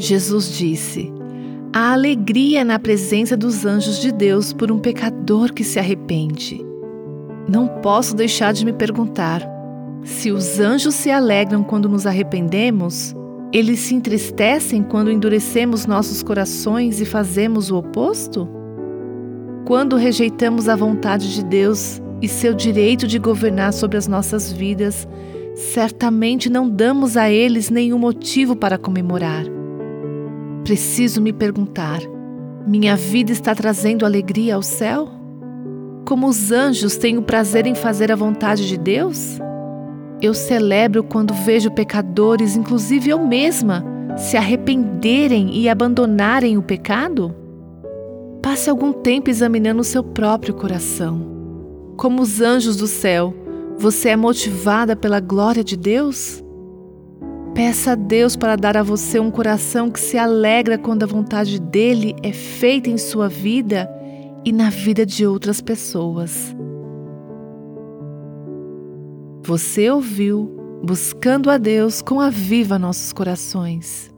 Jesus disse: Há alegria na presença dos anjos de Deus por um pecador que se arrepende. Não posso deixar de me perguntar: se os anjos se alegram quando nos arrependemos, eles se entristecem quando endurecemos nossos corações e fazemos o oposto? Quando rejeitamos a vontade de Deus e seu direito de governar sobre as nossas vidas, certamente não damos a eles nenhum motivo para comemorar. Preciso me perguntar: minha vida está trazendo alegria ao céu? Como os anjos tenho prazer em fazer a vontade de Deus? Eu celebro quando vejo pecadores, inclusive eu mesma, se arrependerem e abandonarem o pecado? Passe algum tempo examinando o seu próprio coração. Como os anjos do céu, você é motivada pela glória de Deus? Peça a Deus para dar a você um coração que se alegra quando a vontade dele é feita em sua vida e na vida de outras pessoas. Você ouviu Buscando a Deus com a Viva Nossos Corações.